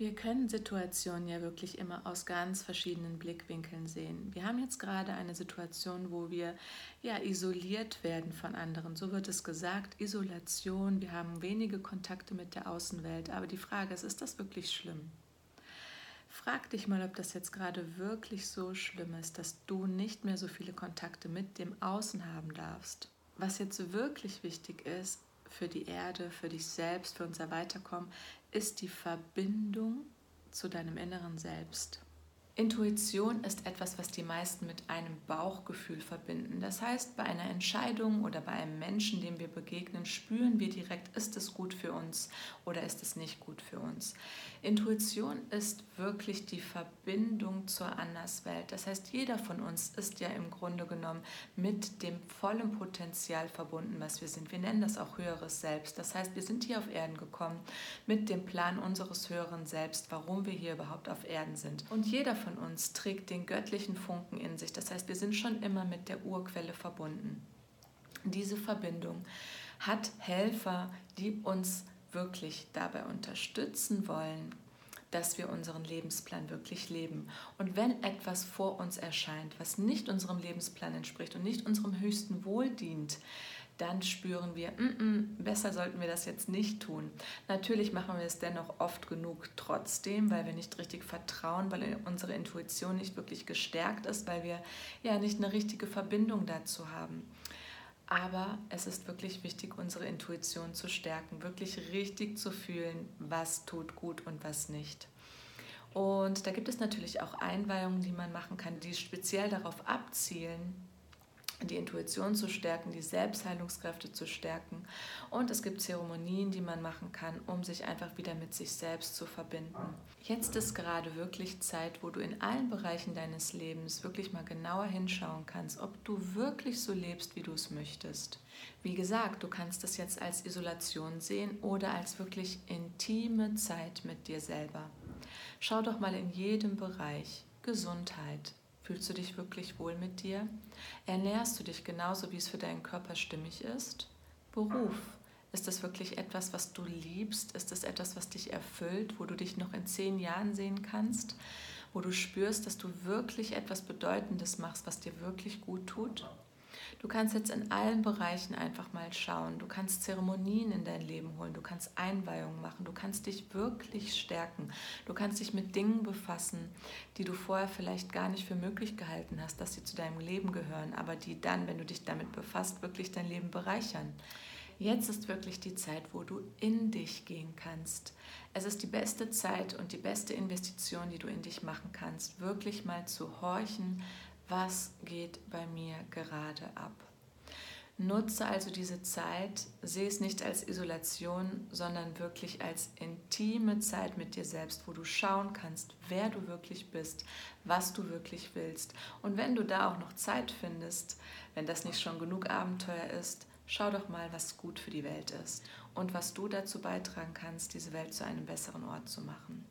Wir können Situationen ja wirklich immer aus ganz verschiedenen Blickwinkeln sehen. Wir haben jetzt gerade eine Situation, wo wir ja isoliert werden von anderen. So wird es gesagt, Isolation. Wir haben wenige Kontakte mit der Außenwelt. Aber die Frage ist, ist das wirklich schlimm? Frag dich mal, ob das jetzt gerade wirklich so schlimm ist, dass du nicht mehr so viele Kontakte mit dem Außen haben darfst. Was jetzt wirklich wichtig ist, für die Erde, für dich selbst, für unser Weiterkommen, ist die Verbindung zu deinem inneren Selbst. Intuition ist etwas, was die meisten mit einem Bauchgefühl verbinden. Das heißt, bei einer Entscheidung oder bei einem Menschen, dem wir begegnen, spüren wir direkt, ist es gut für uns oder ist es nicht gut für uns. Intuition ist wirklich die Verbindung zur Anderswelt. Das heißt, jeder von uns ist ja im Grunde genommen mit dem vollen Potenzial verbunden, was wir sind. Wir nennen das auch höheres Selbst. Das heißt, wir sind hier auf Erden gekommen mit dem Plan unseres höheren Selbst, warum wir hier überhaupt auf Erden sind. Und jeder von uns trägt den göttlichen Funken in sich. Das heißt, wir sind schon immer mit der Urquelle verbunden. Diese Verbindung hat Helfer, die uns wirklich dabei unterstützen wollen, dass wir unseren Lebensplan wirklich leben. Und wenn etwas vor uns erscheint, was nicht unserem Lebensplan entspricht und nicht unserem höchsten Wohl dient, dann spüren wir, mm -mm, besser sollten wir das jetzt nicht tun. Natürlich machen wir es dennoch oft genug trotzdem, weil wir nicht richtig vertrauen, weil unsere Intuition nicht wirklich gestärkt ist, weil wir ja nicht eine richtige Verbindung dazu haben. Aber es ist wirklich wichtig, unsere Intuition zu stärken, wirklich richtig zu fühlen, was tut gut und was nicht. Und da gibt es natürlich auch Einweihungen, die man machen kann, die speziell darauf abzielen, die Intuition zu stärken, die Selbstheilungskräfte zu stärken. Und es gibt Zeremonien, die man machen kann, um sich einfach wieder mit sich selbst zu verbinden. Jetzt ist gerade wirklich Zeit, wo du in allen Bereichen deines Lebens wirklich mal genauer hinschauen kannst, ob du wirklich so lebst, wie du es möchtest. Wie gesagt, du kannst es jetzt als Isolation sehen oder als wirklich intime Zeit mit dir selber. Schau doch mal in jedem Bereich. Gesundheit, Fühlst du dich wirklich wohl mit dir? Ernährst du dich genauso, wie es für deinen Körper stimmig ist? Beruf. Ist das wirklich etwas, was du liebst? Ist das etwas, was dich erfüllt, wo du dich noch in zehn Jahren sehen kannst? Wo du spürst, dass du wirklich etwas Bedeutendes machst, was dir wirklich gut tut? Du kannst jetzt in allen Bereichen einfach mal schauen. Du kannst Zeremonien in dein Leben holen. Du kannst Einweihungen machen. Du kannst dich wirklich stärken. Du kannst dich mit Dingen befassen, die du vorher vielleicht gar nicht für möglich gehalten hast, dass sie zu deinem Leben gehören, aber die dann, wenn du dich damit befasst, wirklich dein Leben bereichern. Jetzt ist wirklich die Zeit, wo du in dich gehen kannst. Es ist die beste Zeit und die beste Investition, die du in dich machen kannst, wirklich mal zu horchen, was geht bei mir gerade ab. Nutze also diese Zeit, sehe es nicht als Isolation, sondern wirklich als intime Zeit mit dir selbst, wo du schauen kannst, wer du wirklich bist, was du wirklich willst. Und wenn du da auch noch Zeit findest, wenn das nicht schon genug Abenteuer ist, schau doch mal, was gut für die Welt ist und was du dazu beitragen kannst, diese Welt zu einem besseren Ort zu machen.